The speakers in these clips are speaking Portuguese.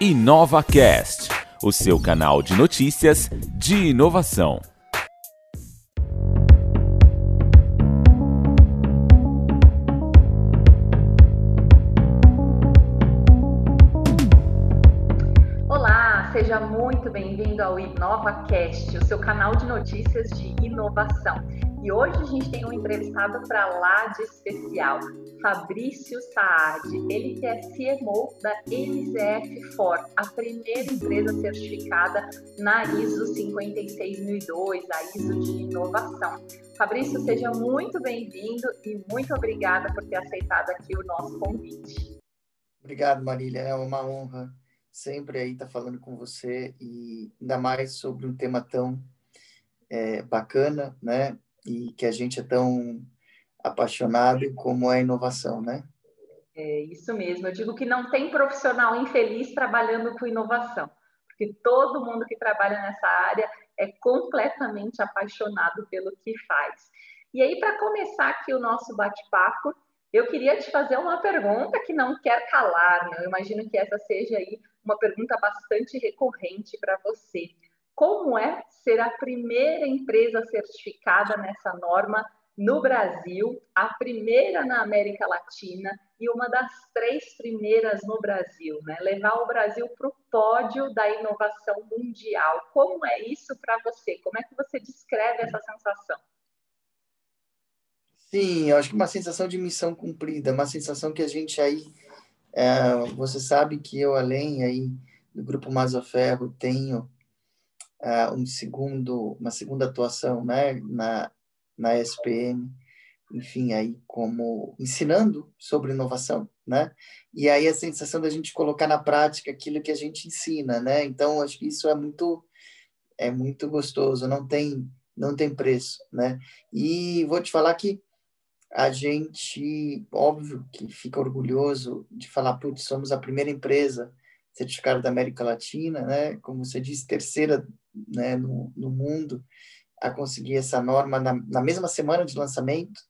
InovaCast, o seu canal de notícias de inovação. Olá, seja muito bem-vindo ao InovaCast, seu canal de notícias de inovação. E hoje a gente tem um entrevistado para lá de especial, Fabrício Saad. Ele que é CMO da NZF4, a primeira empresa certificada na ISO 56002, a ISO de inovação. Fabrício, seja muito bem-vindo e muito obrigada por ter aceitado aqui o nosso convite. Obrigado, Marília. É uma honra sempre aí estar falando com você e ainda mais sobre um tema tão é, bacana, né? e que a gente é tão apaixonado como é a inovação, né? É isso mesmo. Eu digo que não tem profissional infeliz trabalhando com inovação, porque todo mundo que trabalha nessa área é completamente apaixonado pelo que faz. E aí, para começar aqui o nosso bate-papo, eu queria te fazer uma pergunta que não quer calar, né? Eu imagino que essa seja aí uma pergunta bastante recorrente para você como é ser a primeira empresa certificada nessa norma no Brasil, a primeira na América Latina e uma das três primeiras no Brasil, né? Levar o Brasil para o pódio da inovação mundial. Como é isso para você? Como é que você descreve essa sensação? Sim, eu acho que uma sensação de missão cumprida, uma sensação que a gente aí, é, você sabe que eu além aí do grupo Masoferro tenho uh, um segundo, uma segunda atuação né, na, na SPM, enfim, aí como ensinando sobre inovação, né? E aí a sensação da gente colocar na prática aquilo que a gente ensina, né? Então, acho que isso é muito é muito gostoso, não tem não tem preço, né? E vou te falar que a gente, óbvio que fica orgulhoso de falar, putz, somos a primeira empresa certificada da América Latina, né? Como você disse, terceira né, no, no mundo a conseguir essa norma na, na mesma semana de lançamento.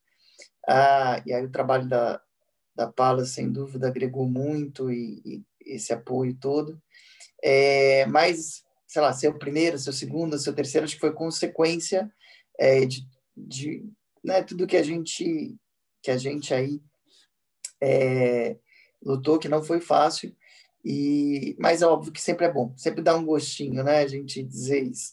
Ah, e aí o trabalho da, da Pala, sem dúvida, agregou muito e, e esse apoio todo. É, mas, sei lá, seu primeiro, seu segundo, seu terceiro, acho que foi consequência é, de, de né, tudo que a gente que a gente aí é, lutou, que não foi fácil, e, mas é óbvio que sempre é bom, sempre dá um gostinho, né, a gente dizer isso.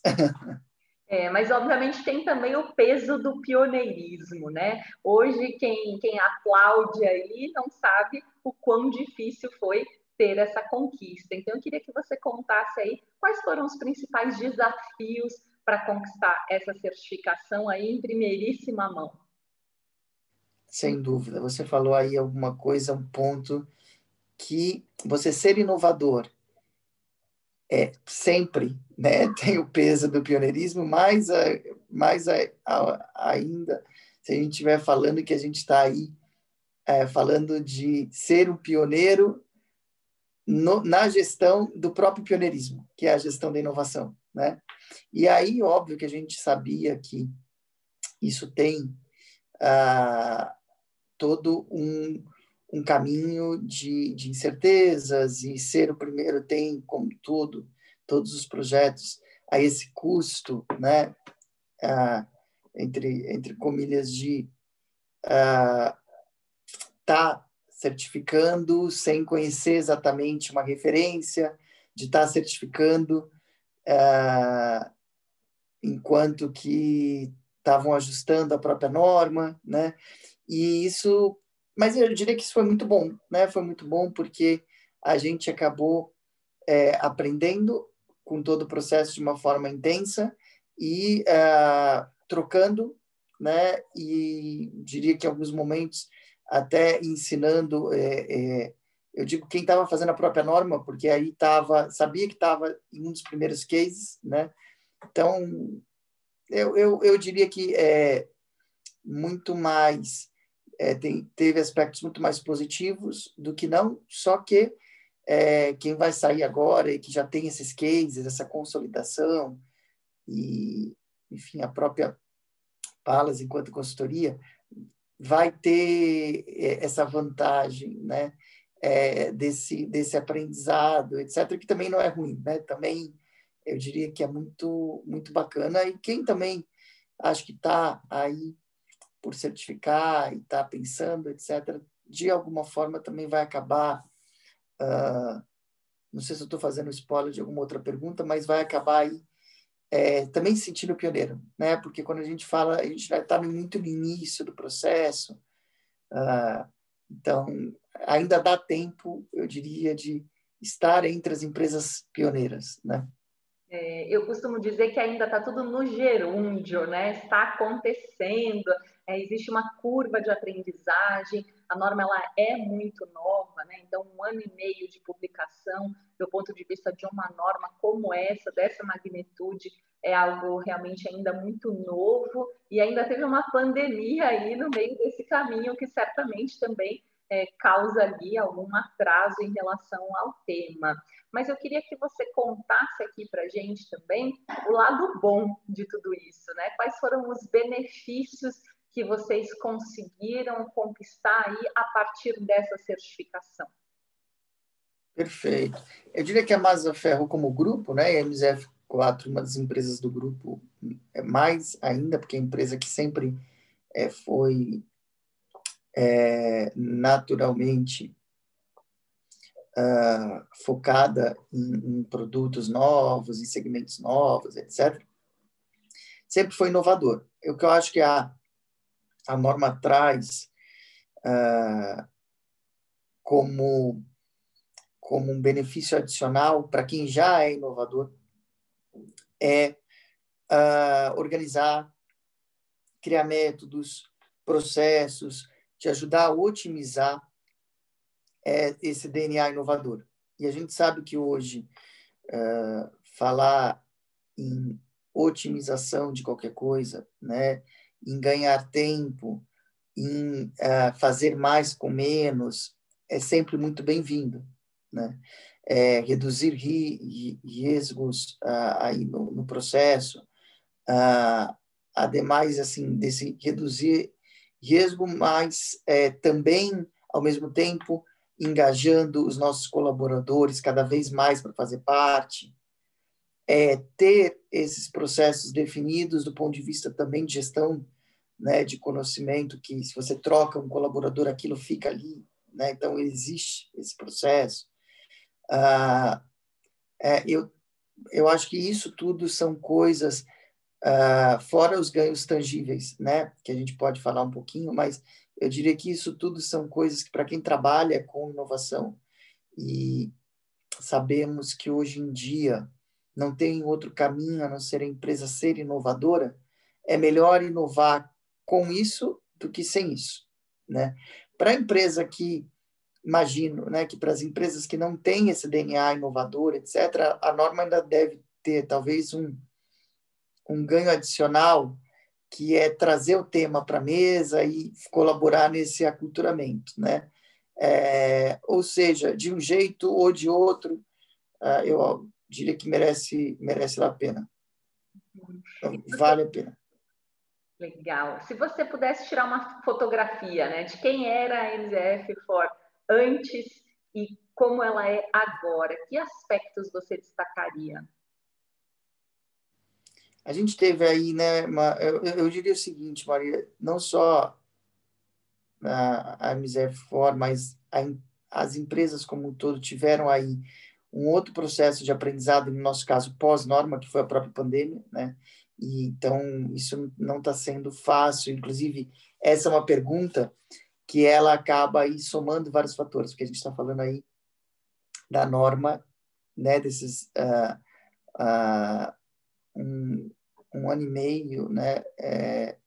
É, mas obviamente tem também o peso do pioneirismo, né? Hoje quem, quem aplaude aí não sabe o quão difícil foi ter essa conquista. Então eu queria que você contasse aí quais foram os principais desafios para conquistar essa certificação aí em primeiríssima mão. Sem dúvida. Você falou aí alguma coisa, um ponto que você ser inovador é sempre né, tem o peso do pioneirismo, mais, a, mais a, ainda se a gente estiver falando que a gente está aí é, falando de ser um pioneiro no, na gestão do próprio pioneirismo, que é a gestão da inovação. Né? E aí, óbvio que a gente sabia que isso tem ah, todo um, um caminho de, de incertezas e ser o primeiro tem, como tudo, todos os projetos, a esse custo, né, ah, entre, entre comilhas, de estar ah, tá certificando sem conhecer exatamente uma referência, de estar tá certificando ah, enquanto que estavam ajustando a própria norma, né? E isso mas eu diria que isso foi muito bom, né? Foi muito bom porque a gente acabou é, aprendendo com todo o processo de uma forma intensa e uh, trocando, né? E diria que em alguns momentos até ensinando, é, é, eu digo quem estava fazendo a própria norma, porque aí estava, sabia que estava em um dos primeiros cases, né? Então, eu, eu, eu diria que é muito mais é, tem, teve aspectos muito mais positivos do que não, só que é, quem vai sair agora e que já tem esses cases, essa consolidação e, enfim, a própria Palas enquanto consultoria vai ter é, essa vantagem, né? É, desse, desse aprendizado, etc., que também não é ruim, né? Também eu diria que é muito, muito bacana. E quem também acho que está aí por certificar e está pensando, etc., de alguma forma também vai acabar. Uh, não sei se eu estou fazendo spoiler de alguma outra pergunta, mas vai acabar aí é, também se sentindo pioneiro, né? Porque quando a gente fala, a gente estar muito no início do processo, uh, então ainda dá tempo, eu diria, de estar entre as empresas pioneiras, né? É, eu costumo dizer que ainda está tudo no gerúndio, né? Está acontecendo, é, existe uma curva de aprendizagem, a norma ela é muito nova, né? Então, um ano e meio de publicação, do ponto de vista de uma norma como essa, dessa magnitude, é algo realmente ainda muito novo e ainda teve uma pandemia aí no meio desse caminho que certamente também é, causa ali algum atraso em relação ao tema. Mas eu queria que você contasse aqui para gente também o lado bom de tudo isso, né? Quais foram os benefícios que vocês conseguiram conquistar aí a partir dessa certificação? Perfeito. Eu diria que a Masa Ferro como grupo, né, e a MZF4, uma das empresas do grupo, é mais ainda, porque é a empresa que sempre é, foi é, naturalmente uh, focada em, em, produtos novos, em segmentos novos, etc., sempre foi inovador. O que eu acho que a, a norma traz uh, como, como um benefício adicional para quem já é inovador é uh, organizar, criar métodos, processos, te ajudar a otimizar é, esse DNA inovador. E a gente sabe que hoje uh, falar em otimização de qualquer coisa, né, em ganhar tempo, em uh, fazer mais com menos, é sempre muito bem-vindo, né? É, reduzir ri, riscos uh, aí no, no processo, uh, ademais assim desse reduzir risco, mas é, também ao mesmo tempo engajando os nossos colaboradores cada vez mais para fazer parte, é, ter esses processos definidos do ponto de vista também de gestão, né, de conhecimento, que se você troca um colaborador, aquilo fica ali, né, então existe esse processo. Ah, é, eu, eu acho que isso tudo são coisas, ah, fora os ganhos tangíveis, né, que a gente pode falar um pouquinho, mas eu diria que isso tudo são coisas que, para quem trabalha com inovação, e sabemos que hoje em dia não tem outro caminho a não ser a empresa ser inovadora, é melhor inovar com isso do que sem isso, né? Para a empresa que imagino, né, que para as empresas que não têm esse DNA inovador, etc, a norma ainda deve ter talvez um um ganho adicional que é trazer o tema para a mesa e colaborar nesse aculturamento, né? É, ou seja, de um jeito ou de outro, uh, eu diria que merece merece a pena. Então, vale a pena. Legal. Se você pudesse tirar uma fotografia, né, de quem era a MZF for antes e como ela é agora, que aspectos você destacaria? A gente teve aí, né, uma, eu, eu, diria o seguinte, Maria, não só a, a Miserfor, mas a, as empresas como um todo tiveram aí um outro processo de aprendizado, no nosso caso, pós-norma, que foi a própria pandemia, né? E, então, isso não está sendo fácil. Inclusive, essa é uma pergunta que ela acaba aí somando vários fatores, porque a gente está falando aí da norma, né, desses uh, uh, um, um ano e meio né, é,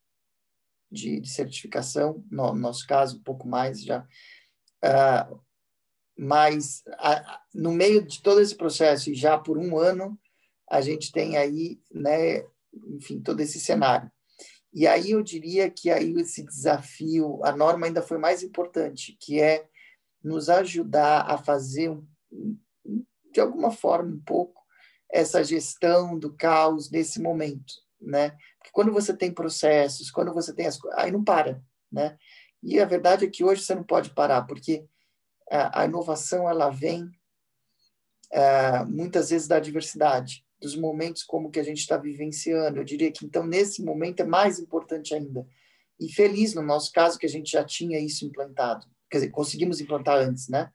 de, de, certificação, no, no, nosso caso, um pouco mais já. Uh, mas a, no meio de todo esse processo, e já por um ano, a gente tem aí, né, enfim, todo esse cenário. E aí eu diria que aí esse desafio, a norma ainda foi mais importante, que é nos ajudar a fazer, de alguma forma, um pouco, essa gestão do caos nesse momento, né? Porque quando você tem processos, quando você tem as aí não para, né? E a verdade é que hoje você não pode parar, porque a inovação ela vem uh, muitas vezes da diversidade, dos momentos como que a gente está vivenciando. Eu diria que então nesse momento é mais importante ainda. E feliz no nosso caso que a gente já tinha isso implantado, quer dizer, conseguimos implantar antes, né?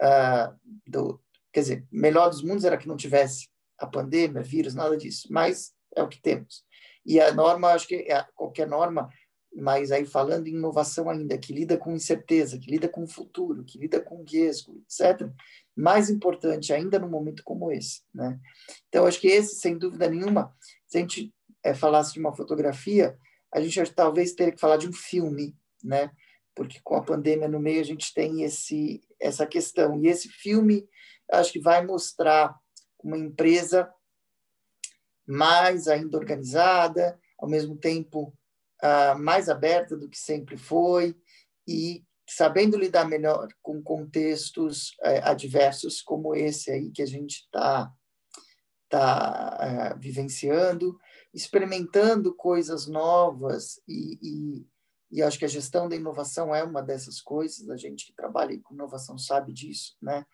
Uh, do, quer dizer, melhor dos mundos era que não tivesse a pandemia, vírus, nada disso, mas é o que temos. E a norma, acho que é, qualquer norma, mas aí falando em inovação ainda, que lida com incerteza, que lida com o futuro, que lida com risco, etc., mais importante ainda num momento como esse, né? Então, acho que esse, sem dúvida nenhuma, se a gente é, falasse de uma fotografia, a gente talvez teria que falar de um filme, né? Porque com a pandemia no meio a gente tem esse essa questão. E esse filme, acho que vai mostrar uma empresa mais ainda organizada, ao mesmo tempo uh, mais aberta do que sempre foi e sabendo lidar melhor com contextos uh, adversos como esse aí que a gente está tá, uh, vivenciando, experimentando coisas novas e, e, e, acho que a gestão da inovação é uma dessas coisas. A gente que trabalha com inovação sabe disso, né?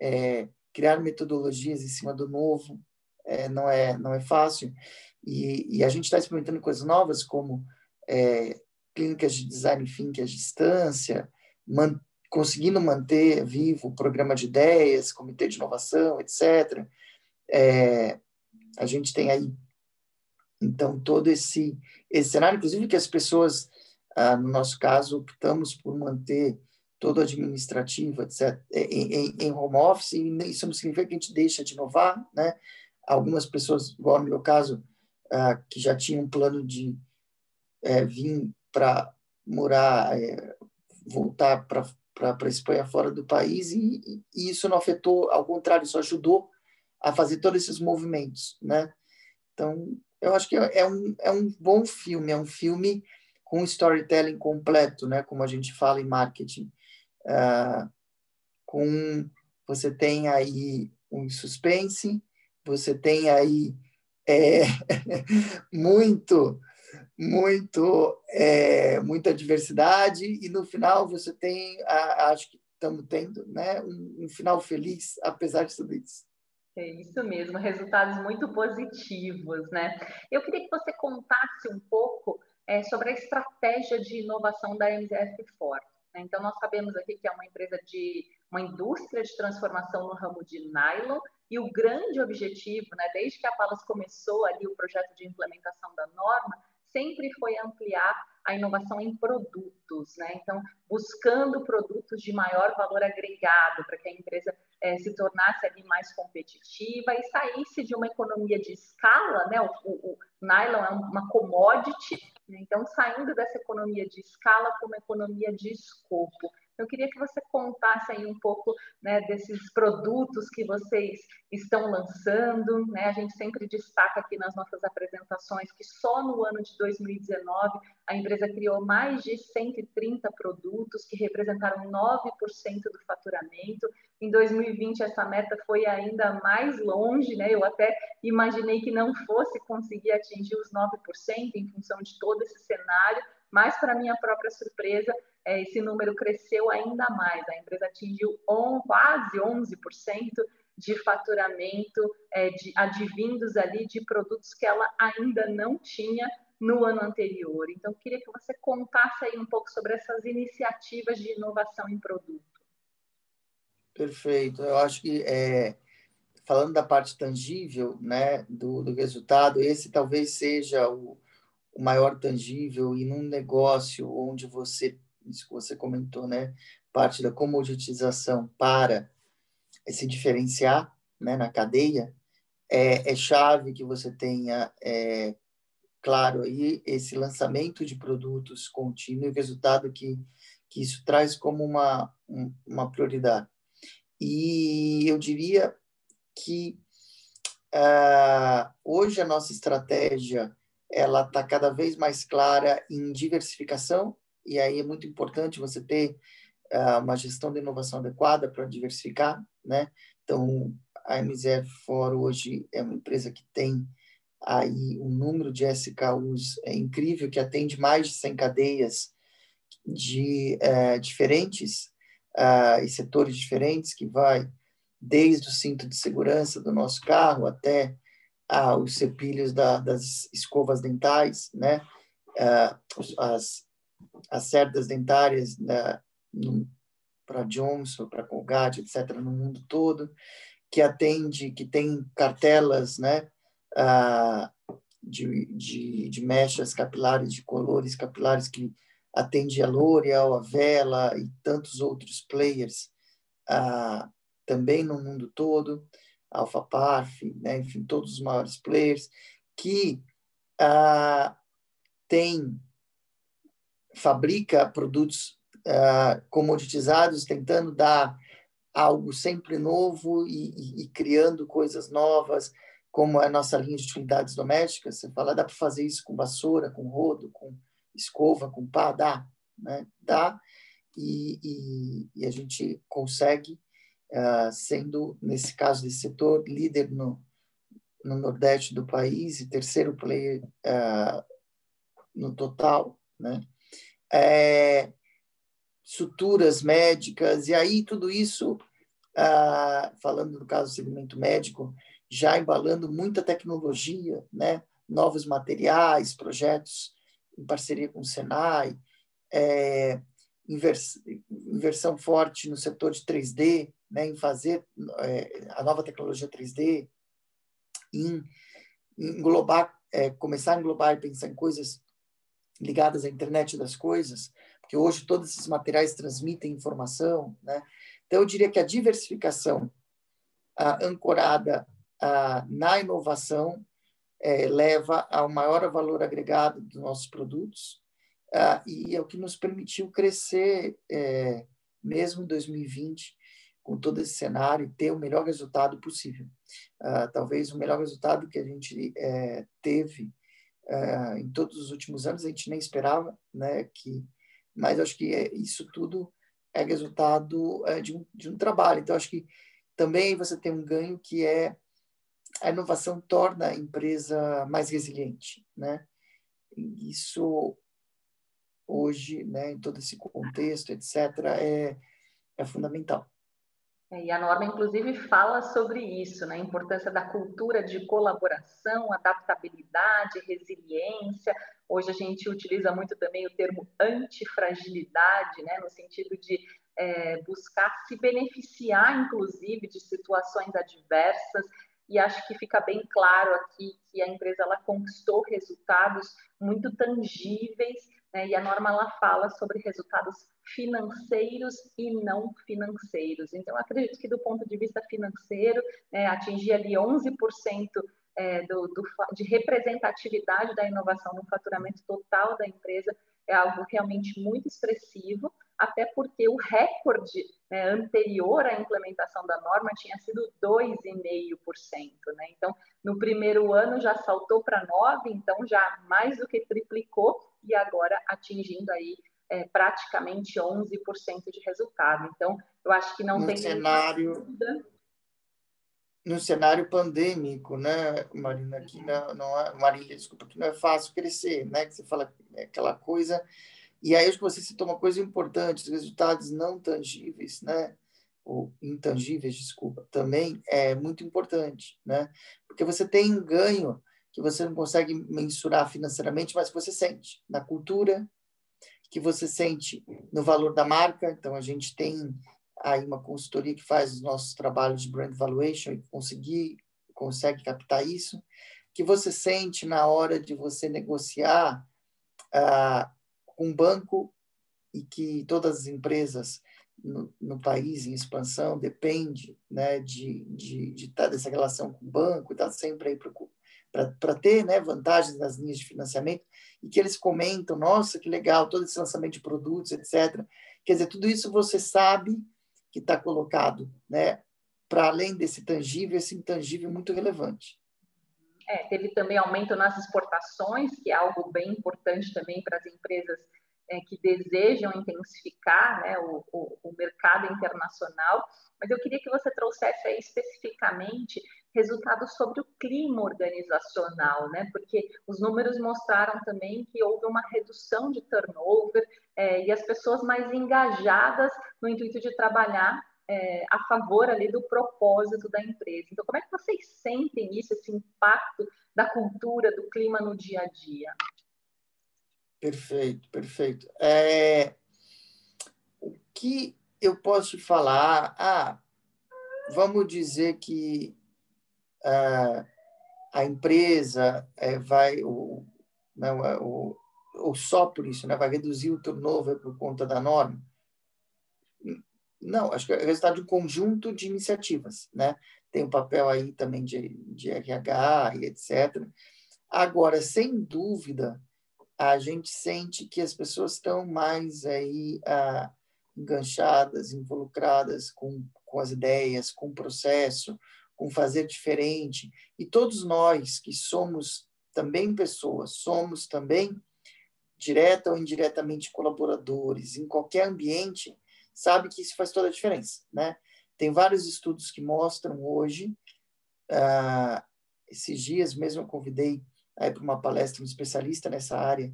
É, criar metodologias em cima do novo é, não é não é fácil e, e a gente está experimentando coisas novas como é, clínicas de design thinking à distância, man, conseguindo manter vivo o programa de ideias, comitê de inovação, etc. É, a gente tem aí, então, todo esse, esse cenário, inclusive que as pessoas, ah, no nosso caso, optamos por manter todo administrativo, etc., em, em, em home office, e isso não significa que a gente deixa de inovar, né? Algumas pessoas, igual no meu caso, ah, que já tinham um plano de é, vir para morar, é, voltar para a Espanha fora do país e, e, isso não afetou, ao contrário, isso ajudou a fazer todos esses movimentos, né? Então, eu acho que é um, é um bom filme, é um filme com storytelling completo, né? Como a gente fala em marketing. Uh, com você tem aí um suspense, você tem aí é, muito muito é, muita diversidade e no final você tem a, acho que estamos tendo né um, um, final feliz apesar de tudo isso é isso mesmo resultados muito positivos né eu queria que você contasse um pouco é, sobre a estratégia de inovação da MZF Ford né? Então nós sabemos aqui que é uma empresa de uma indústria de transformação no ramo de nylon e o grande objetivo, né, desde que a Palas começou ali o projeto de implementação da norma, sempre foi ampliar a inovação em produtos, né? Então, buscando produtos de maior valor agregado para que a empresa é, se tornasse ali mais competitiva e saísse de uma economia de escala, né? O, o, o nylon é uma commodity, né? Então saindo dessa economia de escala para uma economia de escopo. Eu queria que você contasse aí um pouco né, desses produtos que vocês estão lançando. Né? A gente sempre destaca aqui nas nossas apresentações que só no ano de 2019 a empresa criou mais de 130 produtos que representaram 9% do faturamento. Em 2020 essa meta foi ainda mais longe, né? Eu até imaginei que não fosse conseguir atingir os 9% em função de todo esse cenário, mas para minha própria surpresa, é, esse número cresceu ainda mais. A empresa atingiu quase 11% de faturamento é, de advindos ali de produtos que ela ainda não tinha no ano anterior. Então, queria que você contasse aí um pouco sobre essas iniciativas de inovação em produto. Perfeito. Eu acho que é, falando da parte tangível, né, do, do resultado, esse talvez seja o, o maior tangível e num negócio onde você isso que você comentou, né? Parte da comoditização para se diferenciar né, na cadeia, é, é chave que você tenha, é, claro, aí esse lançamento de produtos contínuo e o resultado que, que isso traz como uma, uma prioridade. E eu diria que uh, hoje a nossa estratégia ela está cada vez mais clara em diversificação e aí é muito importante você ter uh, uma gestão de inovação adequada para diversificar, né? Então, a MZF For hoje é uma empresa que tem aí um número de SKUs é incrível, que atende mais de 100 cadeias de uh, diferentes uh, e setores diferentes, que vai desde o cinto de segurança do nosso carro até ah, os cepilhos da, das escovas dentais, né? Ah, as, as cerdas dentárias né? para Johnson, para Colgate, etc., no mundo todo, que atende, que tem cartelas né? Ah, de, de, de mechas capilares, de colores capilares que atende a L'Oreal, a Vela e tantos outros players ah, também no mundo todo, Alpha Parf, né, enfim, todos os maiores players, que ah, tem, fabrica produtos ah, comoditizados, tentando dar algo sempre novo e, e, e, criando coisas novas, como a nossa linha de utilidades domésticas. Você fala, dá para fazer isso com vassoura, com rodo, com escova, com pá, dá, né? Dá, e, e, e a gente consegue uh, sendo, nesse caso desse setor, líder no, no Nordeste do país e terceiro player uh, no total, né? É, suturas médicas, e aí tudo isso, uh, falando no caso do segmento médico, já embalando muita tecnologia, né? novos materiais, projetos em parceria com o Senai, é, invers, inversão forte no setor de 3D, né, em fazer é, a nova tecnologia 3D, em, englobar, é, começar a englobar e pensar em coisas ligadas à internet das coisas, porque hoje todos esses materiais transmitem informação, né? Então eu diria que a diversificação a, ancorada a, na inovação é, leva ao maior valor agregado dos nossos produtos a, e é o que nos permitiu crescer é, mesmo em 2020 com todo esse cenário e ter o melhor resultado possível. Uh, talvez o melhor resultado que a gente é, teve uh, em todos os últimos anos, a gente nem esperava, né? Que, mas acho que é, isso tudo é resultado é, de, um, de um trabalho. Então, acho que também você tem um ganho que é a inovação torna a empresa mais resiliente, né? Isso hoje, né, em todo esse contexto, etc., é, é fundamental. É, e a norma, inclusive, fala sobre isso, né? a importância da cultura de colaboração, adaptabilidade, resiliência. Hoje a gente utiliza muito também o termo antifragilidade, né? no sentido de é, buscar se beneficiar, inclusive, de situações adversas. E acho que fica bem claro aqui que a empresa ela conquistou resultados muito tangíveis né? E a norma ela fala sobre resultados financeiros e não financeiros. Então, acredito que do ponto de vista financeiro, né, atingir ali 11% é, do, do, de representatividade da inovação no faturamento total da empresa é algo realmente muito expressivo, até porque o recorde né, anterior à implementação da norma tinha sido 2,5%. Né? Então, no primeiro ano já saltou para 9%, então já mais do que triplicou, e agora atingindo aí é, praticamente 11% de resultado. Então, eu acho que não no tem cenário dúvida. No cenário pandêmico, né, Marina, que não, não é, Marília, desculpa, que não é fácil crescer, né, que você fala é aquela coisa, e aí acho que você citou uma coisa importante, os resultados não tangíveis, né, ou intangíveis, desculpa, também é muito importante, né, porque você tem um ganho que você não consegue mensurar financeiramente, mas que você sente na cultura, que você sente no valor da marca. Então, a gente tem aí uma consultoria que faz os nossos trabalhos de brand valuation e conseguir, consegue captar isso, que você sente na hora de você negociar ah, com um banco e que todas as empresas no, no, país em expansão depende né, de, de, de estar dessa relação com o banco, estar sempre aí para ter né, vantagens nas linhas de financiamento, e que eles comentam, nossa, que legal, todo esse lançamento de produtos, etc. Quer dizer, tudo isso você sabe que está colocado, né, para além desse tangível, esse intangível muito relevante. É, teve também aumento nas exportações, que é algo bem importante também para as empresas é, que desejam intensificar né, o, o, o, mercado internacional. Mas eu queria que você trouxesse aí especificamente resultados sobre o clima organizacional, né? Porque os números mostraram também que houve uma redução de turnover é, e as pessoas mais engajadas no intuito de trabalhar é, a favor ali do propósito da empresa. Então, como é que vocês sentem isso, esse impacto da cultura, do clima no dia a dia? Perfeito, perfeito. É, o que eu posso falar? Ah, vamos dizer que a empresa é, vai, o, não, é, o, ou só por isso, né, vai reduzir o turnover por conta da norma? Não, acho que é resultado de um conjunto de iniciativas, né? Tem um papel aí também de, de RH e etc. Agora, sem dúvida, a gente sente que as pessoas estão mais aí ah, enganchadas, involucradas com, com as ideias, com o processo, com fazer diferente. E todos nós que somos também pessoas, somos também direta ou indiretamente colaboradores em qualquer ambiente, sabe que isso faz toda a diferença, né? Tem vários estudos que mostram hoje, uh, esses dias mesmo eu convidei para uma palestra um especialista nessa área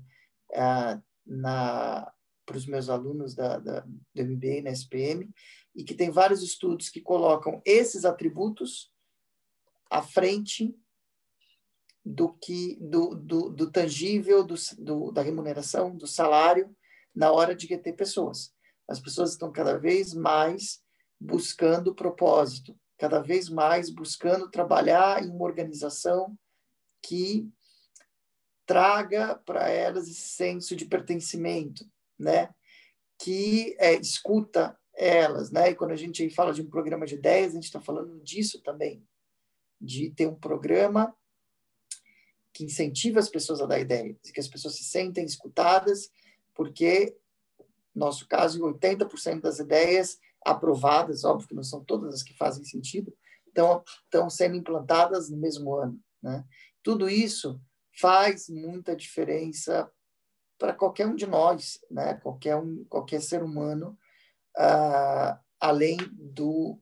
uh, na para os meus alunos da, da, do MBA na SPM, e que tem vários estudos que colocam esses atributos à frente do que do, do, do tangível, do, do, da remuneração, do salário, na hora de reter pessoas. As pessoas estão cada vez mais buscando propósito, cada vez mais buscando trabalhar em uma organização que traga para elas esse senso de pertencimento, né? Que é, escuta elas, né? E quando a gente fala de um programa de ideias, a gente está falando disso também, de ter um programa que incentiva as pessoas a dar ideias, que as pessoas se sentem escutadas, porque nosso caso, 80% das ideias aprovadas, óbvio que não são todas as que fazem sentido, estão, estão sendo implantadas no mesmo ano. Né? Tudo isso faz muita diferença para qualquer um de nós, né? qualquer, um, qualquer ser humano, uh, além do,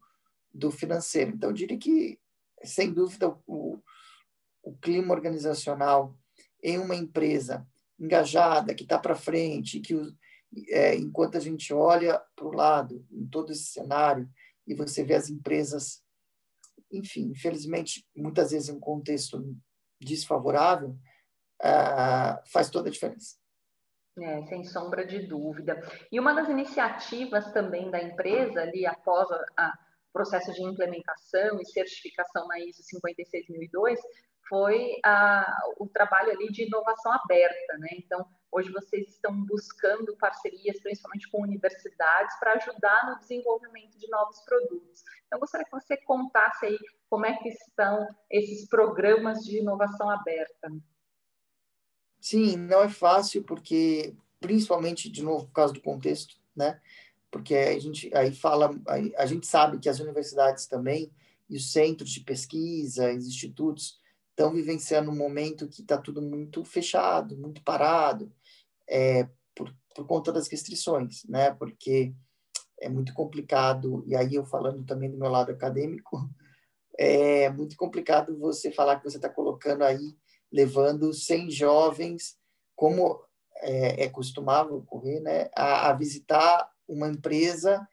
do financeiro. Então, eu diria que, sem dúvida, o, o clima organizacional em uma empresa engajada, que está para frente, que é, enquanto a gente olha para o lado, em todo esse cenário, e você vê as empresas, enfim, infelizmente, muitas vezes em um contexto desfavorável, ah, faz toda a diferença. É, sem sombra de dúvida. E uma das iniciativas também da empresa, ali após o processo de implementação e certificação na ISO 56002, foi o trabalho ali de inovação aberta, né? Então, Hoje vocês estão buscando parcerias, principalmente com universidades, para ajudar no desenvolvimento de novos produtos. Então, gostaria que você contasse aí como é que estão esses programas de inovação aberta. Sim, não é fácil porque, principalmente, de novo, por causa do contexto, né? Porque a gente aí fala, a gente sabe que as universidades também e os centros de pesquisa, os institutos, estão vivenciando um momento que está tudo muito fechado, muito parado, é, por, por conta das restrições, né? Porque é muito complicado, e aí eu falando também do meu lado acadêmico, é muito complicado você falar que você está colocando aí, levando 100 jovens, como é, é costumável ocorrer, né, a, a visitar uma empresa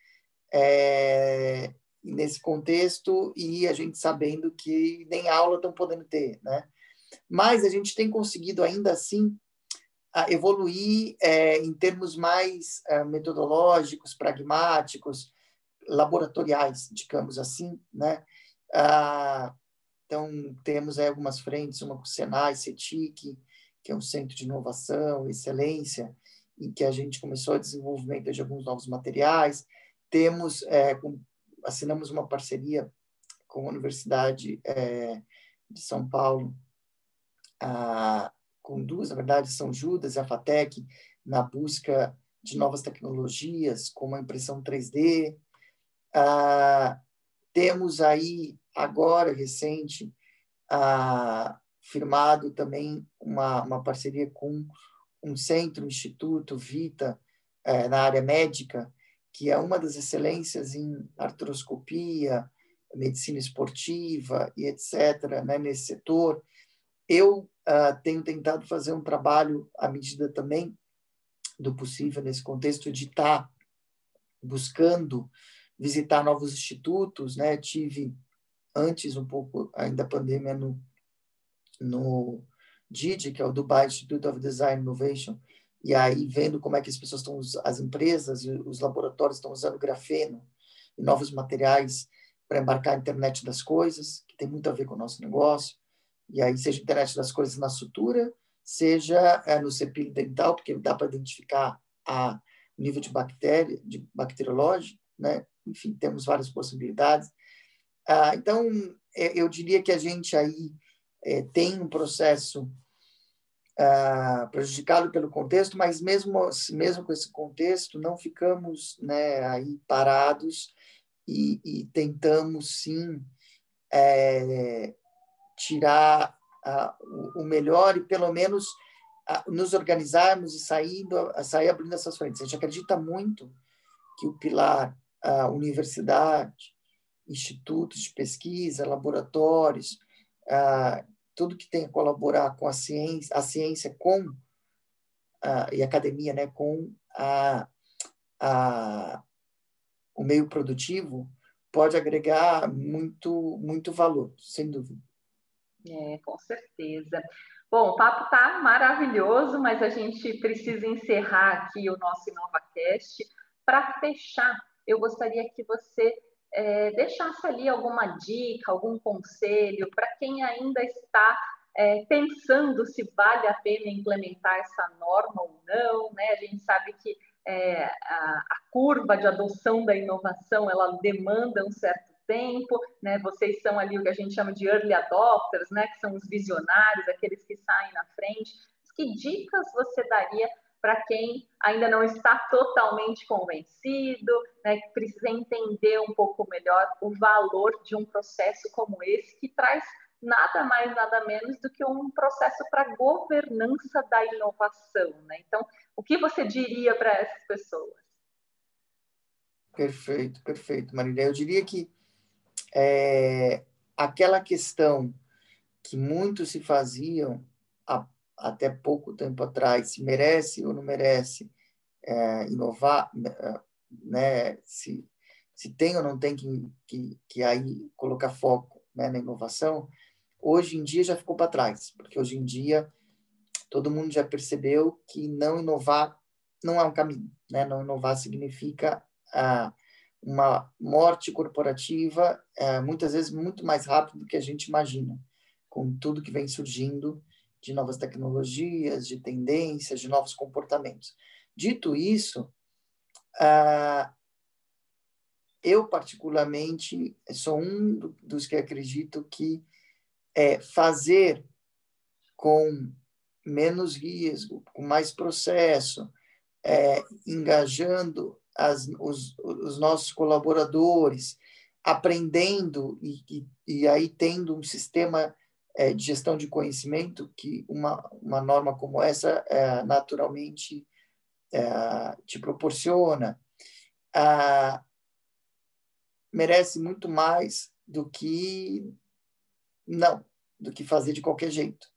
é, nesse contexto e a gente sabendo que nem aula estão podendo ter, né? Mas a gente tem conseguido ainda assim evoluir é, em termos mais é, metodológicos, pragmáticos, laboratoriais, digamos assim, né? Ah, então temos aí algumas frentes, uma com o Senai, CETIC, que é um centro de inovação, excelência, em que a gente começou o desenvolvimento de alguns novos materiais. Temos é, com assinamos uma parceria com a Universidade é, de São Paulo, a, com duas, na verdade, São Judas e a FATEC, na busca de novas tecnologias, como a impressão 3D. Ah, temos aí, agora, recente, ah, firmado também uma, uma parceria com um centro, um instituto, Vita, eh, na área médica, que é uma das excelências em artroscopia, medicina esportiva e etc., né, nesse setor. Eu uh, tenho tentado fazer um trabalho à medida também do possível nesse contexto de estar tá buscando visitar novos institutos, né? Tive antes um pouco ainda a pandemia no no DID, que é o Dubai Institute of Design Innovation, e aí vendo como é que as pessoas estão as empresas e os laboratórios estão usando grafeno e novos materiais para embarcar a internet das coisas, que tem muito a ver com o nosso negócio. E aí seja a internet das coisas na sutura, seja é, no cepilho dental, porque dá para identificar a nível de bactéria, de bacteriológico, né? Enfim, temos várias possibilidades. Ah, então, é, eu diria que a gente aí é, tem um processo ah, prejudicado pelo contexto, mas mesmo mesmo com esse contexto, não ficamos né, aí parados e, e tentamos sim é, tirar ah, o, o melhor e pelo menos nos organizarmos e saindo, sair abrindo essas frentes. A gente acredita muito que o pilar universidade, institutos de pesquisa, laboratórios, tudo que tem a colaborar com a ciência, a ciência com e a academia, né, com a, a, o meio produtivo, pode agregar muito muito valor, sem dúvida. É, com certeza. Bom, o papo está maravilhoso, mas a gente precisa encerrar aqui o nosso InovaCast. Para fechar, eu gostaria que você é, deixasse ali alguma dica, algum conselho para quem ainda está é, pensando se vale a pena implementar essa norma ou não. Né? A gente sabe que é, a, a curva de adoção da inovação ela demanda um certo tempo, né? Vocês são ali o que a gente chama de early adopters, né? Que são os visionários, aqueles que saem na frente. Que dicas você daria para quem ainda não está totalmente convencido, né? Que precisa entender um pouco melhor o valor de um processo como esse que traz nada mais, nada menos do que um processo para governança da inovação, né? Então, o que você diria para essas pessoas? Perfeito, perfeito, Marília. Eu diria que é, aquela questão que muitos se faziam até pouco tempo atrás, se merece ou não merece é, inovar, né, se, se tem ou não tem que, que, que aí colocar foco né, na inovação, hoje em dia já ficou para trás, porque hoje em dia todo mundo já percebeu que não inovar não é um caminho, né? Não inovar significa ah, uma morte corporativa é, muitas vezes muito mais rápido do que a gente imagina, com tudo que vem surgindo de novas tecnologias, de tendências, de novos comportamentos. Dito isso, uh, eu particularmente sou um dos que acredito que é, fazer com menos risco, com mais processo, é, engajando as, os, os nossos colaboradores, aprendendo e, e, e, aí tendo um sistema é, de gestão de conhecimento que uma, uma norma como essa é, naturalmente é, te proporciona, merece muito mais do que não, do que fazer de qualquer jeito.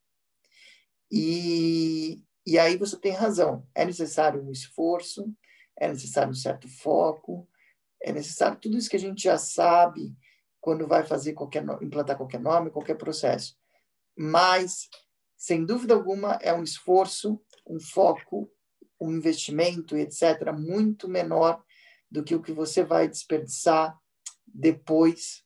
E, e aí você tem razão, é necessário um esforço, é necessário um certo foco, é necessário tudo isso que a gente já sabe quando vai fazer qualquer implantar qualquer nome, qualquer processo. Mas sem dúvida alguma é um esforço, um foco, um investimento, etc, muito menor do que o que você vai desperdiçar depois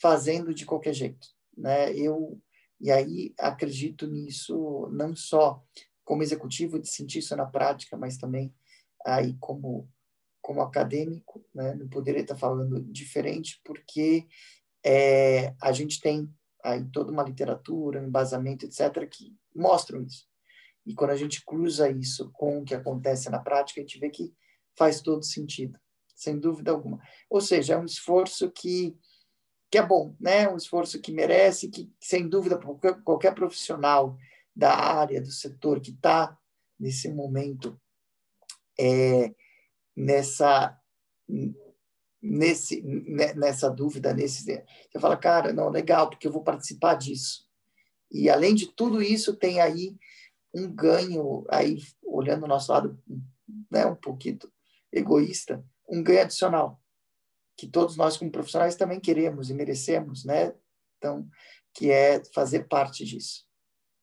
fazendo de qualquer jeito, né? Eu e aí acredito nisso não só como executivo de sentir isso na prática, mas também aí como como acadêmico, né, não poderia estar falando diferente, porque é, a gente tem aí toda uma literatura, um embasamento, etc., que mostram isso. E quando a gente cruza isso com o que acontece na prática, a gente vê que faz todo sentido, sem dúvida alguma. Ou seja, é um esforço que, que é bom, né? um esforço que merece, que, sem dúvida, qualquer, qualquer profissional da área, do setor que está nesse momento é, nessa nesse, nessa dúvida, nesse, você fala, cara, não, legal, porque eu vou participar disso. E além de tudo isso, tem aí um ganho, aí olhando o nosso lado, né, um pouquinho egoísta, um ganho adicional, que todos nós como profissionais também queremos e merecemos, né? Então, que é fazer parte disso.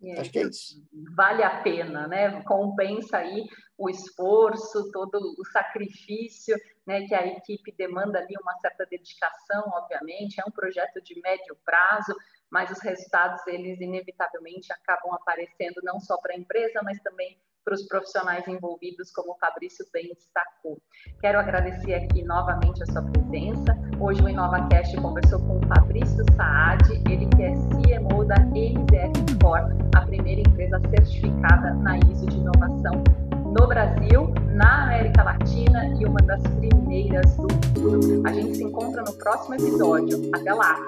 É, Acho que é isso. Vale a pena, né? Compensa aí o esforço, todo o sacrifício, né? Que a equipe demanda ali uma certa dedicação, obviamente. É um projeto de médio prazo, mas os resultados eles inevitavelmente acabam aparecendo não só para a empresa, mas também para os profissionais envolvidos, como o Fabrício bem destacou. Quero agradecer aqui novamente a sua presença. Hoje o InovaCast conversou com o Fabrício Saad, ele que é CMO da MZF Core, a primeira empresa certificada na ISO de inovação no Brasil, na América Latina e uma das primeiras do mundo. A gente se encontra no próximo episódio. Até lá!